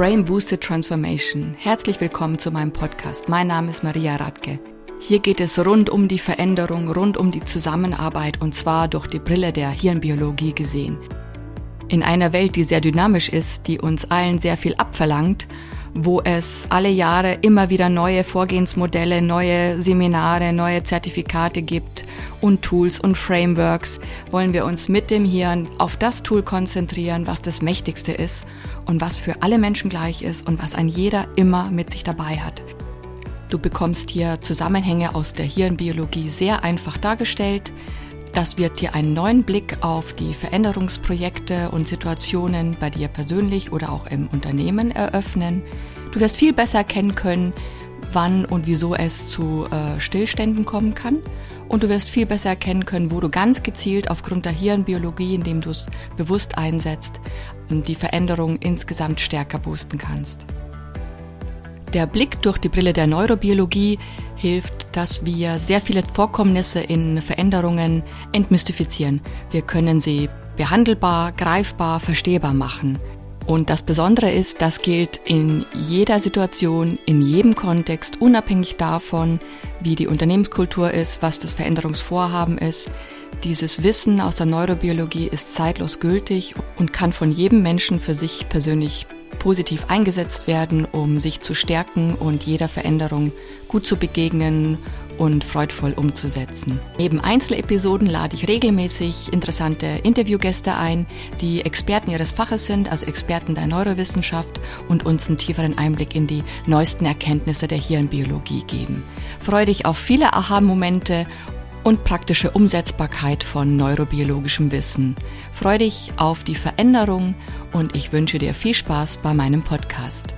Brain Boosted Transformation. Herzlich willkommen zu meinem Podcast. Mein Name ist Maria Radke. Hier geht es rund um die Veränderung, rund um die Zusammenarbeit und zwar durch die Brille der Hirnbiologie gesehen. In einer Welt, die sehr dynamisch ist, die uns allen sehr viel abverlangt, wo es alle Jahre immer wieder neue Vorgehensmodelle, neue Seminare, neue Zertifikate gibt und Tools und Frameworks, wollen wir uns mit dem Hirn auf das Tool konzentrieren, was das mächtigste ist und was für alle Menschen gleich ist und was ein jeder immer mit sich dabei hat. Du bekommst hier Zusammenhänge aus der Hirnbiologie sehr einfach dargestellt. Das wird dir einen neuen Blick auf die Veränderungsprojekte und Situationen bei dir persönlich oder auch im Unternehmen eröffnen. Du wirst viel besser erkennen können, wann und wieso es zu äh, Stillständen kommen kann. Und du wirst viel besser erkennen können, wo du ganz gezielt aufgrund der Hirnbiologie, indem du es bewusst einsetzt, die Veränderung insgesamt stärker boosten kannst. Der Blick durch die Brille der Neurobiologie hilft, dass wir sehr viele Vorkommnisse in Veränderungen entmystifizieren. Wir können sie behandelbar, greifbar, verstehbar machen. Und das Besondere ist, das gilt in jeder Situation, in jedem Kontext, unabhängig davon, wie die Unternehmenskultur ist, was das Veränderungsvorhaben ist. Dieses Wissen aus der Neurobiologie ist zeitlos gültig und kann von jedem Menschen für sich persönlich positiv eingesetzt werden, um sich zu stärken und jeder Veränderung gut zu begegnen und freudvoll umzusetzen. Neben Einzelepisoden lade ich regelmäßig interessante Interviewgäste ein, die Experten ihres Faches sind, also Experten der Neurowissenschaft und uns einen tieferen Einblick in die neuesten Erkenntnisse der Hirnbiologie geben. Freue dich auf viele Aha-Momente und praktische Umsetzbarkeit von neurobiologischem Wissen. Freue dich auf die Veränderung und ich wünsche dir viel Spaß bei meinem Podcast.